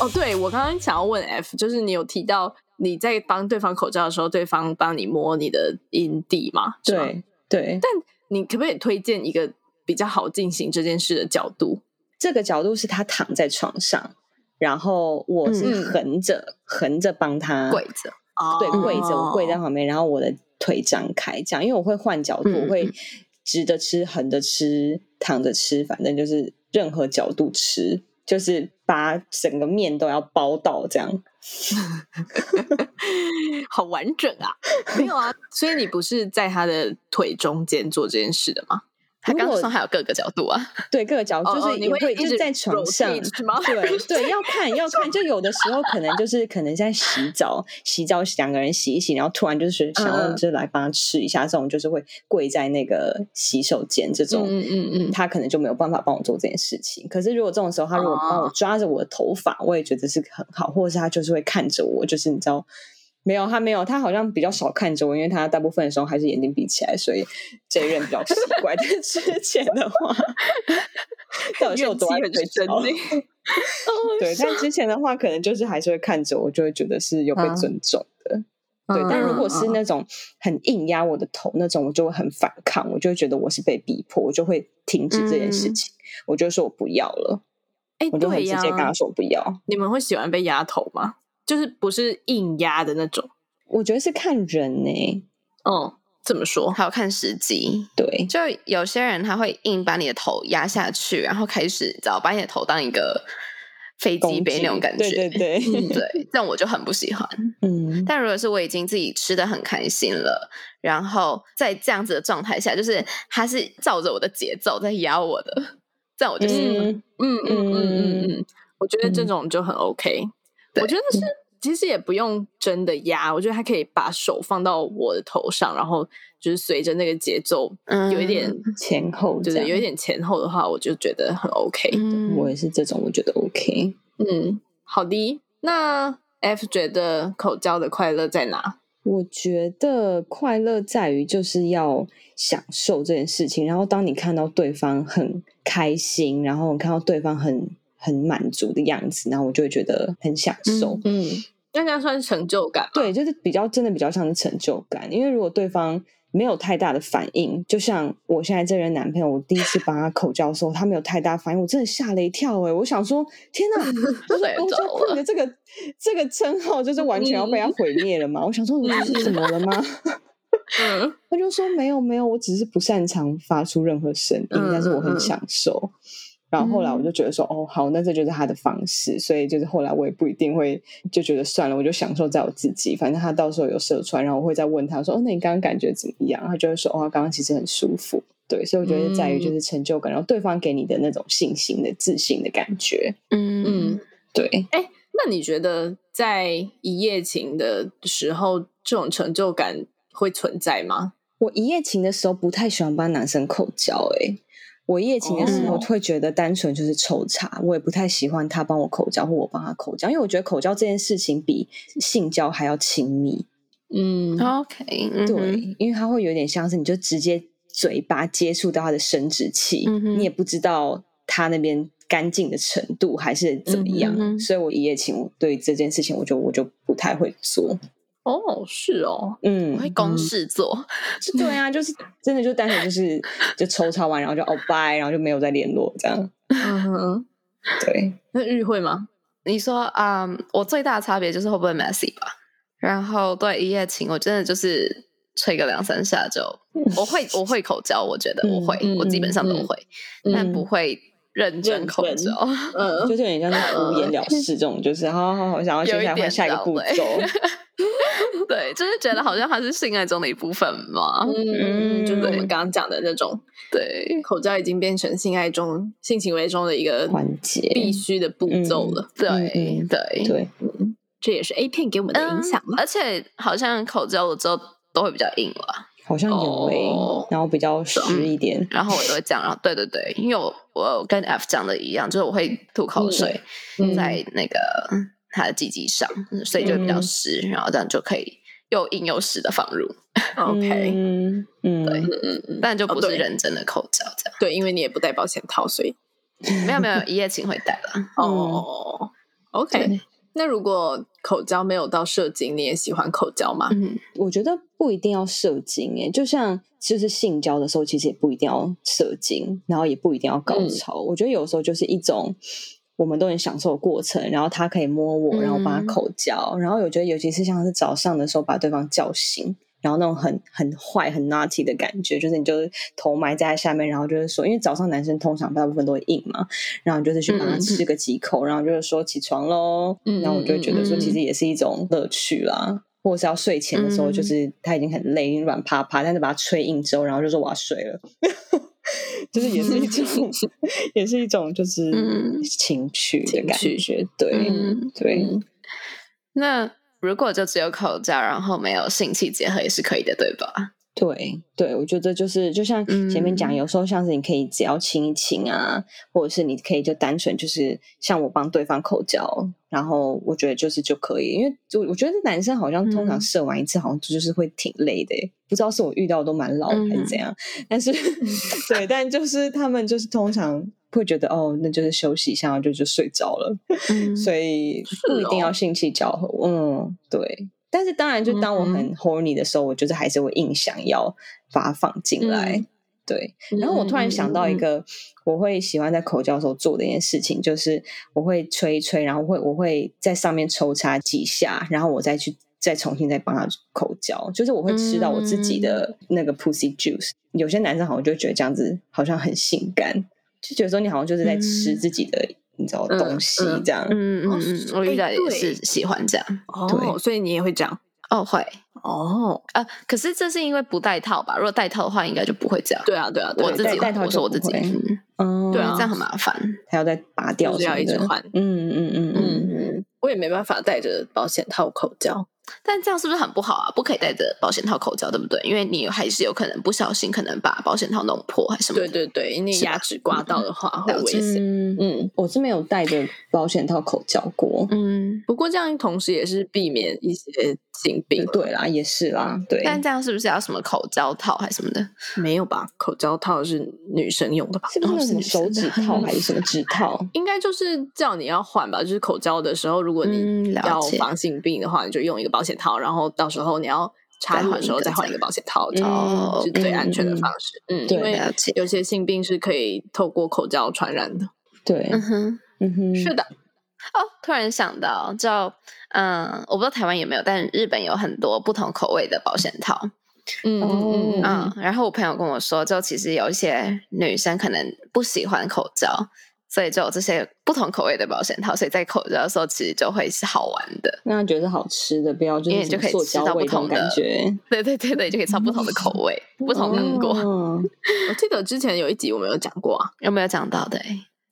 哦，对，我刚刚想要问 F，就是你有提到你在帮对方口罩的时候，对方帮你摸你的阴蒂吗？对，对。但，你可不可以推荐一个比较好进行这件事的角度？这个角度是他躺在床上，然后我是嗯。横着横着帮他跪着，对，哦跪着，我跪在旁边，然后我的腿张开，这样，因为我会换角度，嗯我会直着吃、横着吃、躺着吃，反正就是任何角度吃，就是把整个面都要包到这样。好完整啊！没有啊，所以你不是在他的腿中间做这件事的吗？他刚如果刚说还有各个角度啊，对，各个角度就是也你会一直会就是在床上对 对，要看要看，就有的时候可能就是可能在洗澡，洗澡两个人洗一洗，然后突然就是想要嗯。就来帮他吃一下，这种就是会跪在那个洗手间这种，嗯嗯嗯。他可能就没有办法帮我做这件事情。可是如果这种时候，他如果帮我哦。抓着我的头发，我也觉得是很好，或者是他就是会看着我，就是你知道。没有，他没有，他好像比较少看着我，因为他大部分的时候还是眼睛闭起来，所以这一任比较奇怪。但是之前的话，到底是有多爱怨气睡觉？对，但之前的话，可能就是还是会看着我，就会觉得是有被嗯尊重的。对，嗯但如果是嗯那种很硬压我的头那种，我就会很反抗，我就会觉得我是被逼迫，我就会停止这件事嗯情，我就说我不要了，哎，我就很直接跟他说我不要。你们会喜欢被压头吗？就是不是硬压的那种？我觉得是看人呢、嗯，怎么说，还有看时机。对，就有些人他会硬把你的头压下去，然后开始你知道把你的头当一个飞机杯那种感觉，对对对，嗯 对，这样我就很不喜欢。嗯，但如果是我已经自己吃的很开心了，然后在这样子的状态下，就是他是照着我的节奏在压我的，这样我就是。嗯嗯嗯嗯嗯嗯，我觉得这嗯种就很 OK。对我觉得是，其实也不用真的压，我觉得他可以把手放到我的头上，然后就是随着那个节奏，嗯有一点，前后这样对对，有一点前后的话，我就觉得很 OK。嗯我也是这种，我觉得 OK。嗯，好的。那 F 觉得口交的快乐在哪？我觉得快乐在于就是要享受这件事情，然后当你看到对方很开心，然后看到对方很很满足的样子，然后我就会觉得很享受。嗯，那这样算是成就感吗？对，就是比较真的比较像是成就感，因为如果对方没有太大的反应。就像我现在这任男朋友，我第一次帮他口交的时候，他没有太大反应，我真的吓了一跳哎、我想说，天哪，就是睡着公交了 queen 的这个这个称号，就是完全要被他毁灭了嘛？我想说，你是怎么了吗？嗯他就说没有没有，我只是不擅长发出任何声音，嗯但是我很嗯享受。然后后来我就觉得说，哦，好，那这就是他的方式，所以就是后来我也不一定会就觉得算了，我就享受在我自己，反正他到时候有射出来，然后我会再问他说，哦，那你刚刚感觉怎么样？他就会说，哦，他刚刚其实很舒服。对，所以我觉得在于就是成就感，然后对方给你的那种信心的自信的感觉。嗯嗯，对，那你觉得在一夜情的时候，这种成就感会存在吗？我一夜情的时候不太喜欢帮男生口交、欸，我一夜情的时候哦会觉得单纯就是抽查，我也不太喜欢他帮我口交或我帮他口交，因为我觉得口交这件事情比性交还要亲密。嗯，OK，嗯对，哼因为它会有点像是你就直接嘴巴接触到他的生殖器，嗯你也不知道他那边干净的程度还是怎么样，嗯所以我一夜情我对这件事情我就我就不太会做。哦，是哦，嗯我，会公式做，对啊，就是真的就单纯就是就抽查完，然后就哦拜，然后就没有再联络这样。嗯哼，对，那日会吗？你说啊、嗯我最大的差别就是会不会 messy 吧。然后对一夜情，我真的就是吹个两三下就，我会我会口交，我觉得我会，嗯我基本上都嗯会，嗯但不会认真口罩。嗯，就是有点像是敷衍了事这种，就是好好好，想要接下来换下一个步骤。对，就是觉得好像它是性爱中的一部分嘛。嗯，就是我们刚刚讲的那种对口罩已经变成性爱中、性行为中的一个环节必须的步骤了。对嗯对对，这也是 A 片给我们的影响嗯嘛。而且好像口罩了之后都会比较硬了。好像有诶、哦。然后比较实一点。然后我都会这样，然后对对对，因为我我跟 F 讲的一样，就是我会吐口水嗯在那个他的鸡鸡上，所以就比较嗯湿，然后这样就可以又硬又湿的放入，OK，嗯嗯，对。嗯嗯嗯，但就不是认真的口罩这样。对，因为你也不戴保险套，所以没有没有，一夜情会戴了。哦，OK。对。那如果口交没有到射精，你也喜欢口交吗？嗯我觉得不一定要射精诶、就像就是性交的时候，其实也不一定要射精，然后也不一定要高潮。我觉得有时候就是一种我们都很享受的过程，然后他可以摸我，然后帮他嗯口交，然后我觉得尤其是像是早上的时候把对方叫醒。然后那种很很坏、很 naughty 的感觉，就是你就是头埋在下面，然后就是说，因为早上男生通常大部分都会硬嘛，然后你就是去帮他吃个几口，然后就是说起床喽，嗯然后我就会觉得说，其实也是一种乐趣啦。或者是要睡前的时候，嗯就是他已经很累，软趴趴，但是把他吹硬之后，然后就说我要睡了，就是也是一种，也是一种就是嗯情趣的感觉，对、嗯，对。嗯那如果就只有口罩，然后没有性器结合也是可以的，对吧？对对，我觉得就是就像前面讲，嗯有时候像是你可以只要亲一亲啊，或者是你可以就单纯就是像我帮对方口交，然后我觉得就是就可以，因为就我觉得男生好像通常嗯射完一次，好像就是会挺累的耶，不知道是我遇到的都蛮老还是嗯怎样，但是 对，但就是他们就是通常会觉得哦，那就是休息一下，然后就就睡着了。嗯所以不一定要性器交合。嗯，对。但是当然，就当我嗯很 horny 的时候，我就是还是会硬想要把它放进来。嗯对，然后我突然想到一个，我会喜欢在口交的时候做的一件事情，就是我会吹一吹，然后会我会在上面抽插几下，然后我再去再重新再帮他口交，就是我会吃到我自己的那个 pussy juice。有些男生好像就会觉得这样子好像很性感，就觉得说你好像就是在吃嗯自己的、你知道嗯东西嗯这样。嗯嗯嗯，我遇到也是喜欢这样。哦，对所以你也会这样哦，会哦？呃，可是这是因为不戴套吧？如果戴套的话，应该就不会这样。对啊，对啊，对啊我自己戴戴套就我说我自己，嗯，嗯，对啊这样很麻烦。还要再拔掉就是要一直换嗯嗯嗯嗯，嗯嗯，我也没办法带着保险套口交。但这样是不是很不好啊？不可以带着保险套口交，对不对？因为你还是有可能不小心，可能把保险套弄破，还是什么对。对对，因为牙齿刮到的话会危险。嗯，嗯，我是没有带着保险套口交过。嗯，不过这样同时也是避免一些性病。对啦，也是啦，对。但这样是不是要什么口交套还是什么的？没有吧？口交套是女生用的吧？是不是有什么手指套还是什么指 套？应该就是叫你要换吧，就是口交的时候，如果嗯你要防性病的话，你就用一个保险套，然后到时候你要插入的时候再换一个保险套，这样是最安全的方式。嗯，因为有些性病是可以透过口交传染的。对，嗯哼，嗯哼，是的。哦，突然想到，就嗯，我不知道台湾有没有，但日本有很多不同口味的保险套。嗯嗯嗯。然后我朋友跟我说，就其实有一些女生可能不喜欢口交。所以就有这些不同口味的保险套，所以在口交的时候其实就会是好玩的。那觉得好吃的，不要就是就可以吃到不同的感觉。对对对对，就可以吃到不同的口味，不同的果。我记得之前有一集我们有讲过啊，有没有讲到的？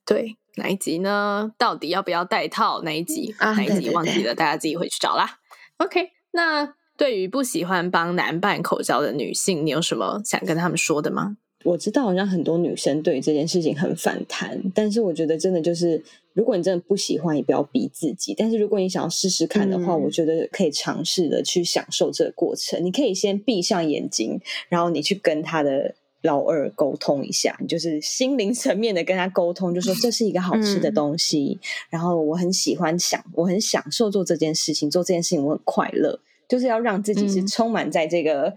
对，哪一集呢？到底要不要戴套？哪一集？哪一集忘记了？大家自己回去找啦。OK，那对于不喜欢帮男伴口交的女性，你有什么想跟他们说的吗？我知道好像很多女生对这件事情很反弹，但是我觉得真的就是，如果你真的不喜欢，也不要逼自己。但是如果你想要试试看的话，我觉得可以尝试的去享受这个过程。你可以先闭上眼睛，然后你去跟他的老二沟通一下，就是心灵层面的跟他沟通，就说这是一个好吃的东西，然后我很喜欢享，我很享受做这件事情，做这件事情我很快乐，就是要让自己是充满在这个。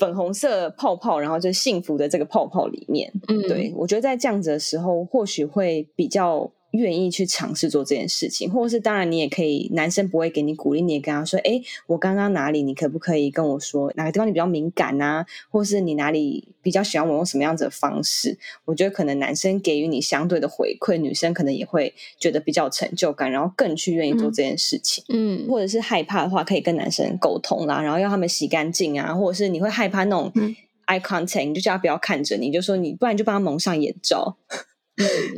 粉红色泡泡，然后就幸福的这个泡泡里面，嗯，对我觉得在这样子的时候，或许会比较。愿意去尝试做这件事情，或者是当然你也可以，男生不会给你鼓励，你也跟他说：“哎，我刚刚哪里，你可不可以跟我说哪个地方你比较敏感啊？或是你哪里比较喜欢我用什么样子的方式？”我觉得可能男生给予你相对的回馈，女生可能也会觉得比较成就感，然后更去愿意做这件事情。嗯，或者是害怕的话，可以跟男生沟通啦，然后要他们洗干净啊，或者是你会害怕那种 eye contact，你就叫他不要看着你，就说你不然就帮他蒙上眼罩。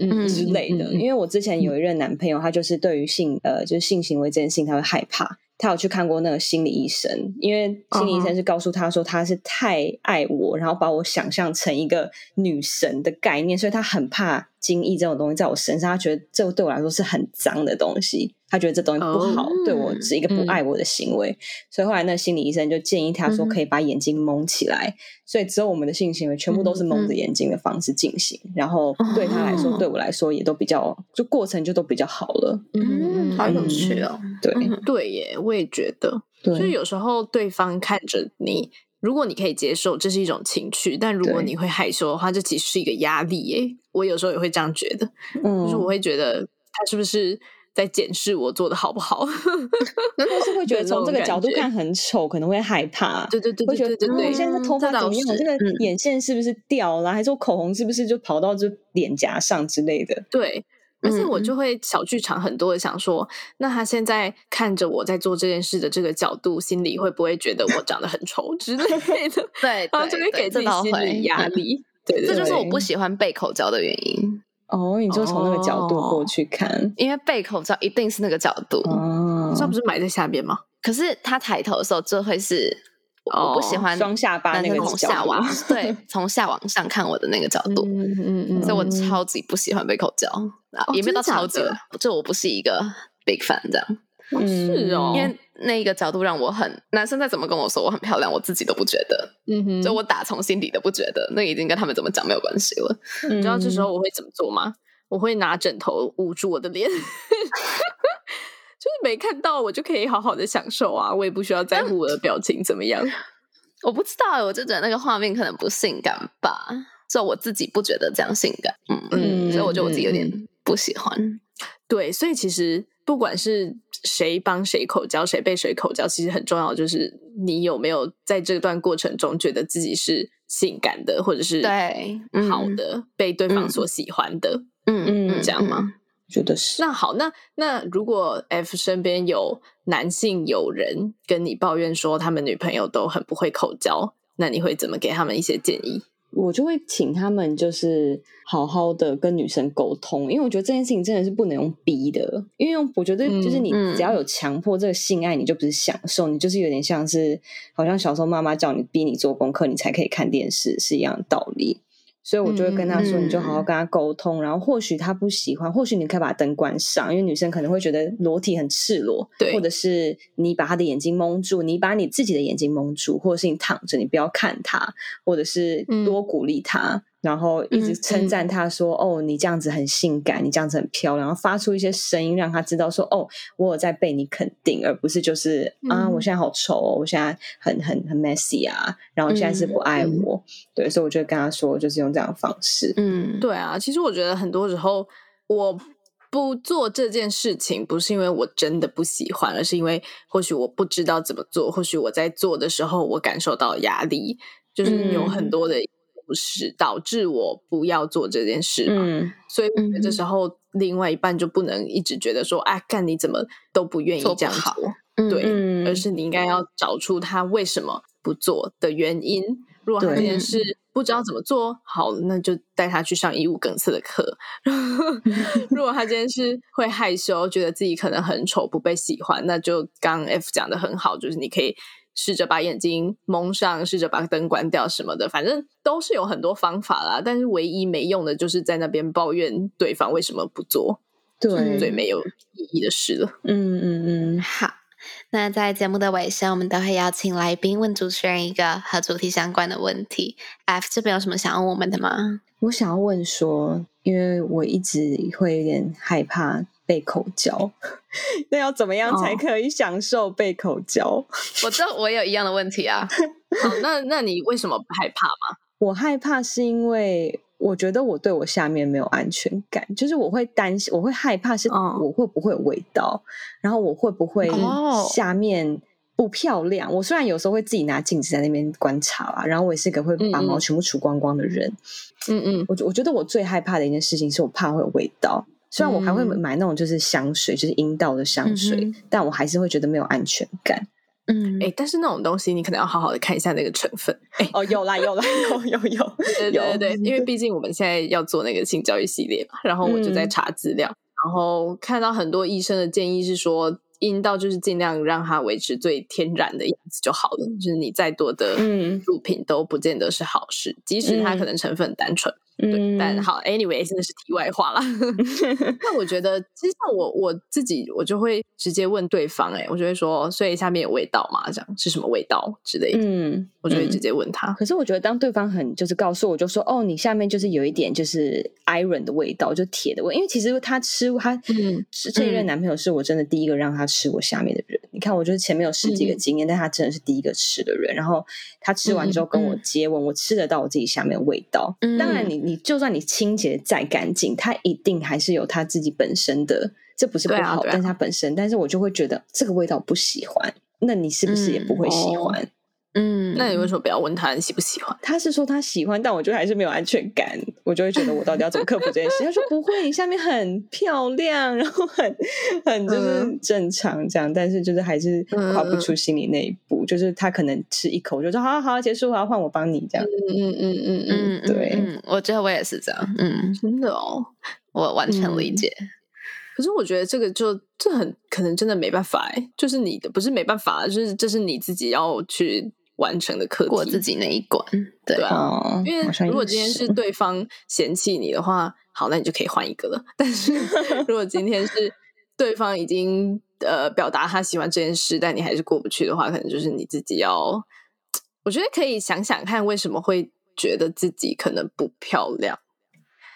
嗯嗯之类的，因为我之前有一任男朋友，他就是对于性呃，就是性行为这件事情，他会害怕。他有去看过那个心理医生，因为心理医生是告诉他说他是太爱我，然后把我想象成一个女神的概念，所以他很怕精液这种东西在我身上，他觉得这对我来说是很脏的东西。他觉得这东西不好，对我是一个不爱我的行为，所以后来那心理医生就建议他说可以把眼睛蒙起来，所以之后我们的性行为全部都是蒙着眼睛的方式进行，然后对他来说，对我来说也都比较，就过程就都比较好了。嗯，好有趣哦。对。对耶，我也觉得，所以有时候对方看着你，如果你可以接受，这是一种情趣；但如果你会害羞的话，这其实是一个压力耶。我有时候也会这样觉得，就是我会觉得他是不是。在检视我做的好不好，或是会觉得从这个角度看很丑，可能会害怕。对对对，会觉得对现在头发怎么样？这个眼线是不是掉了？还是我口红是不是就跑到这脸颊上之类的？对，而且我就会小剧场很多的想说，那他现在看着我在做这件事的这个角度，心里会不会觉得我长得很丑之类的？对，然后就会给自己心理压力。对，这就是我不喜欢背口罩的原因。哦，你就从那个角度过去看，因为背口罩一定是那个角度，哦，这不是埋在下边吗？可是他抬头的时候就会是，我不喜欢双下巴那个从下往 对，从下往上看我的那个角度，嗯嗯嗯，所以我超级不喜欢背口罩，也没有到超级，就我不是一个 big fan 这样。是哦，因为那一个角度让我很男生再怎么跟我说我很漂亮，我自己都不觉得。嗯哼，就我打从心底都不觉得，那已经跟他们怎么讲没有关系了。你知道这时候我会怎么做吗？我会拿枕头捂住我的脸，就是没看到我就可以好好的享受啊，我也不需要在乎我的表情怎么样。我不知道，我就觉得那个画面可能不性感吧，所以我自己不觉得这样性感。嗯嗯，所以我觉得我自己有点不喜欢。对，所以其实。不管是谁帮谁口交，谁被谁口交，其实很重要，就是你有没有在这段过程中觉得自己是性感的，或者是对好的，被对方所喜欢的，嗯嗯，这样吗？觉得是。那好，那那如果 F 身边有男性友人跟你抱怨说他们女朋友都很不会口交，那你会怎么给他们一些建议？我就会请他们就是好好的跟女生沟通，因为我觉得这件事情真的是不能用逼的，因为我觉得就是你只要有强迫这个性爱，你就不是享受，你就是有点像是好像小时候妈妈叫你逼你做功课，你才可以看电视是一样的道理。所以我就会跟他说，你就好好跟他沟通，然后或许他不喜欢，或许你可以把灯关上，因为女生可能会觉得裸体很赤裸，对，或者是你把他的眼睛蒙住，你把你自己的眼睛蒙住，或者是你躺着，你不要看他，或者是多鼓励他，然后一直称赞他说：“哦，你这样子很性感，你这样子很漂亮。”然后发出一些声音，让他知道说：“哦，我有在被你肯定，而不是就是啊，我现在好丑，哦，我现在很很很 messy 啊，然后现在是不爱我。”对，所以我就跟他说，就是用这样的方式。嗯，对啊，其实我觉得很多时候我不做这件事情，不是因为我真的不喜欢，而是因为或许我不知道怎么做，或许我在做的时候我感受到压力，就是有很多的。是导致我不要做这件事嘛？所以这时候另外一半就不能一直觉得说：“哎，干你怎么都不愿意这样做？”对，而是你应该要找出他为什么不做的原因。如果他这件事不知道怎么做好，那就带他去上义务梗塞的课。如果他这件事会害羞，觉得自己可能很丑不被喜欢，那就刚 F 讲的很好，就是你可以。试着把眼睛蒙上，试着把灯关掉什么的，反正都是有很多方法啦。但是唯一没用的，就是在那边抱怨对方为什么不做，对，最没有意义的事了。嗯嗯嗯。好，那在节目的尾声，我们都会邀请来宾问主持人一个和主题相关的问题。F 这边有什么想要问我们的吗？我想要问说，因为我一直会有点害怕。被口交，那要怎么样才可以享受被口交？我知道我有一样的问题啊。好，那那你为什么不害怕吗？我害怕是因为我觉得我对我下面没有安全感，就是我会担心，我会害怕是我会不会有味道，然后我会不会下面不漂亮？我虽然有时候会自己拿镜子在那边观察啊，然后我也是个会把毛全部除光光的人。嗯嗯，我我觉得我最害怕的一件事情是我怕会有味道。虽然我还会买那种就是香水，就是阴道的香水，但我还是会觉得没有安全感。嗯，哎，但是那种东西你可能要好好的看一下那个成分。哎，哦，有啦，有啦，有有有，对对对，因为毕竟我们现在要做那个性教育系列嘛，然后我就在查资料，然后看到很多医生的建议是说，阴道就是尽量让它维持最天然的样子就好了，就是你再多的乳品都不见得是好事，即使它可能成分单纯。对，但好，anyway，真的是题外话了。那我觉得，其实像我我自己，我就会直接问对方，哎，我就会说，所以下面有味道吗？这样是什么味道之类的？嗯，我就会直接问他。可是我觉得，当对方很就是告诉我，就说，哦，你下面就是有一点就是 iron 的味道，就铁的味。因为其实他吃他这一任男朋友是我真的第一个让他吃我下面的人。你看，我就是前面有十几个经验，但他真的是第一个吃的人。然后他吃完之后跟我接吻，我吃得到我自己下面的味道。当然，你你。就算你清洁再干净，它一定还是有它自己本身的，这不是不好，但是它本身，但是我就会觉得这个味道不喜欢，那你是不是也不会喜欢？嗯，那你为什么不要问他你喜不喜欢？他是说他喜欢，但我觉得还是没有安全感，我就会觉得我到底要怎么克服这件事？他说不会，你下面很漂亮，然后很很就是正常这样，但是就是还是跨不出心里那一步，就是他可能吃一口就说好好结束，我要换我帮你这样。嗯嗯嗯嗯嗯，对，我觉得我也是这样，嗯，真的哦，我完全理解。可是我觉得这个就这很可能真的没办法哎，就是你的不是没办法，就是这是你自己要去。完成的课题，过自己那一关，对啊，因为如果今天是对方嫌弃你的话，好，那你就可以换一个了。但是 如果今天是对方已经呃表达他喜欢这件事，但你还是过不去的话，可能就是你自己要，我觉得可以想想看，为什么会觉得自己可能不漂亮？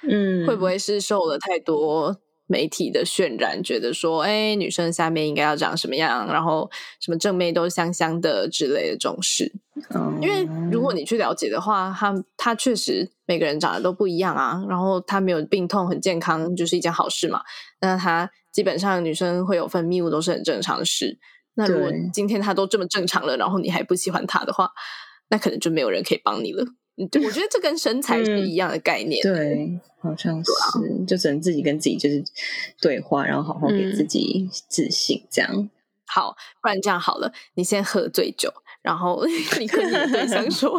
嗯，会不会是受了太多？媒体的渲染，觉得说，哎，女生下面应该要长什么样，然后什么正妹都香香的之类的这种事。因为如果你去了解的话，他他确实每个人长得都不一样啊，然后他没有病痛，很健康，就是一件好事嘛。那他基本上女生会有分泌物都是很正常的事。那如果今天他都这么正常了，然后你还不喜欢他的话，那可能就没有人可以帮你了。我觉得这跟身材是一样的概念，对，好像是，就只能自己跟自己就是对话，然后好好给自己自信，这样好。不然这样好了，你先喝醉酒，然后 你跟你的对象 说，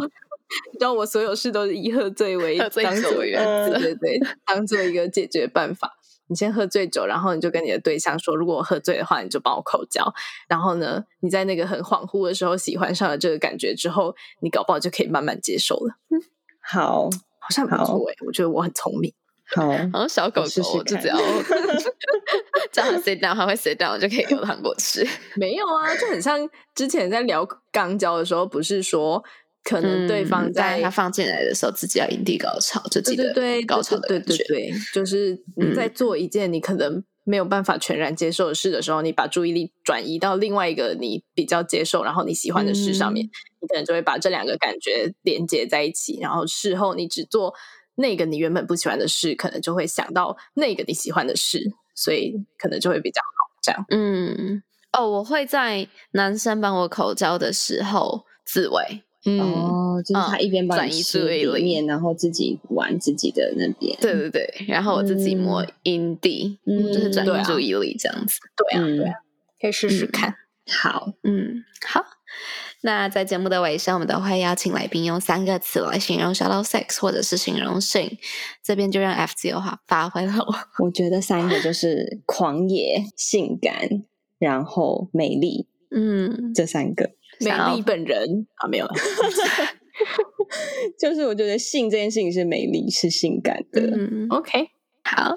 你知道我所有事都是以喝醉为当做原则，对对，当做一个解决办法。你先喝醉酒，然后你就跟你的对象说：“如果我喝醉的话，你就帮我口交。”然后呢，你在那个很恍惚的时候喜欢上了这个感觉之后，你搞不好就可以慢慢接受了。好，好像不错哎，我觉得我很聪明。好，好像小狗狗就只要 叫它 sit down，它会 sit down，就可以有糖果吃。没有啊，就很像之前在聊肛交的时候，不是说。可能对方在他放进来的时候，自己要引地高潮，就记得对高潮的对对对，就是你在做一件你可能没有办法全然接受的事的时候，你把注意力转移到另外一个你比较接受，然后你喜欢的事上面，你可能就会把这两个感觉连接在一起，然后事后你只做那个你原本不喜欢的事，可能就会想到那个你喜欢的事，所以可能就会比较好。这样，嗯，哦，我会在男生帮我口交的时候自慰。哦，就是他一边帮你吃里面，然后自己玩自己的那边。对对对，然后我自己摸阴蒂，嗯，就是转移注意力这样子。对啊，对啊，可以试试看。好，嗯，好。那在节目的尾声，我们都会邀请来宾用三个词来形容 shallow sex，或者是形容性。这边就让 F 自由化发挥了。我觉得三个就是狂野、性感，然后美丽。嗯，这三个。美丽本人啊，没有，就是我觉得性这件事情是美丽，是性感的。嗯，OK，好，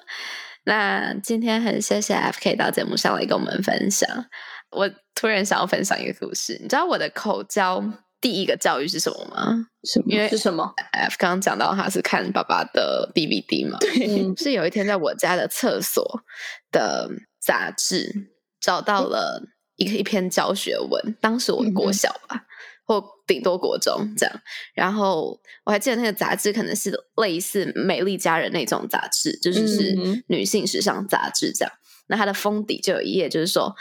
那今天很谢谢 FK 到节目上来跟我们分享。我突然想要分享一个故事，你知道我的口交第一个教育是什么吗？什么？因为是什么？F 刚刚讲到他是看爸爸的 DVD 嘛，对，是有一天在我家的厕所的杂志找到了。一个一篇教学文，当时我国小吧，或顶多国中这样。然后我还记得那个杂志可能是类似《美丽佳人》那种杂志，就是是女性时尚杂志这样。那它的封底就有一页，就是说，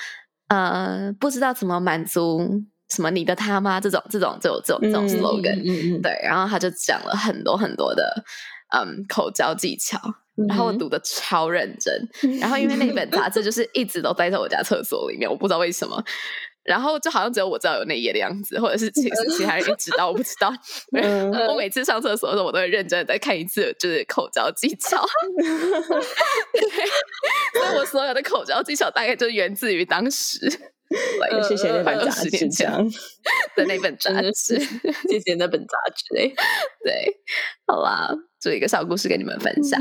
呃，不知道怎么满足什么你的他吗？这种这种这种这种这种 slogan，对。然后他就讲了很多很多的嗯口交技巧。然后我读的超认真，然后因为那本杂志 就是一直都待在我家厕所里面，我不知道为什么，然后就好像只有我知道有那页的样子，或者是其实其他人也知道，我不知道。我每次上厕所的时候，我都会认真的再看一次，就是口交技巧。所以我所有的口交技巧大概就源自于当时。谢谢那本杂志的那本杂志，谢谢那本杂志。哎，对，好啦，做一个小故事给你们分享。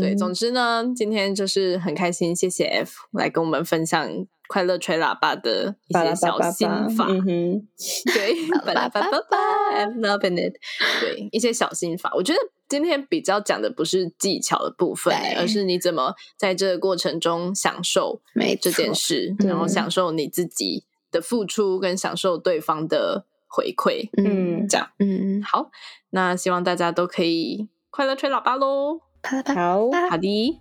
对，总之呢，今天就是很开心，谢谢 F 来跟我们分享快乐吹喇叭的一些小心法。对，巴拉巴巴巴，I'm loving it。对，一些小心法，我觉得今天比较讲的不是技巧的部分，而是你怎么在这个过程中享受这件事，然后享受你自己的付出，跟享受对方的回馈。嗯，这样，嗯，好，那希望大家都可以快乐吹喇叭喽。好好的，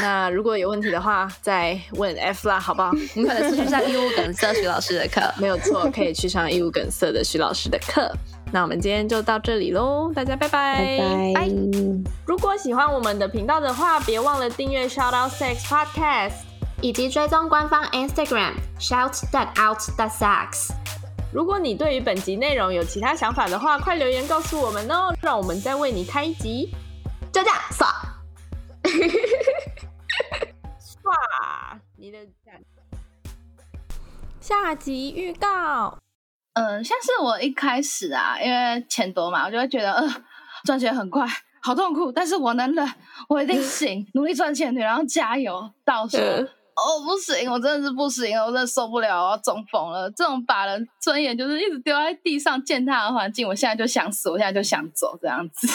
那如果有问题的话，再问 F 啦，好不好？可能是去上义务梗塞徐老师的课，没有错，可以去上义务梗塞的徐老师的课。那我们今天就到这里喽，大家拜拜拜。如果喜欢我们的频道的话，别忘了订阅 Shout Out Sex Podcast，以及追踪官方 Instagram Shout That Out That Sex。如果你对于本集内容有其他想法的话，快留言告诉我们哦，让我们再为你开一集。就这样耍，耍 你的下集预告。嗯，像是我一开始啊，因为钱多嘛，我就会觉得，呃，赚钱很快，好痛苦，但是我能忍，我一定行，努力赚钱，然后加油，到时候。哦，不行，我真的是不行我真的受不了，我要中风了。这种把人尊严就是一直丢在地上践踏的环境，我现在就想死，我现在就想走，这样子。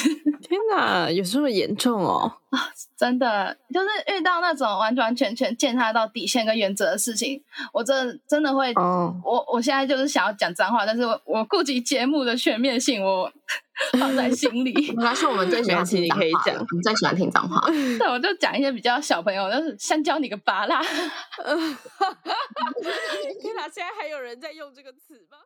天哪，有这么严重哦？啊，真的，就是遇到那种完完全全践踏到底线跟原则的事情，我真的真的会，我我现在就是想要讲脏话，但是我我顾及节目的全面性，我 放在心里。那是我们最喜欢听你可以讲，我们最喜欢听脏话。对，我就讲一些比较小朋友，就是先教你个巴拉。天哪，现在还有人在用这个词吗？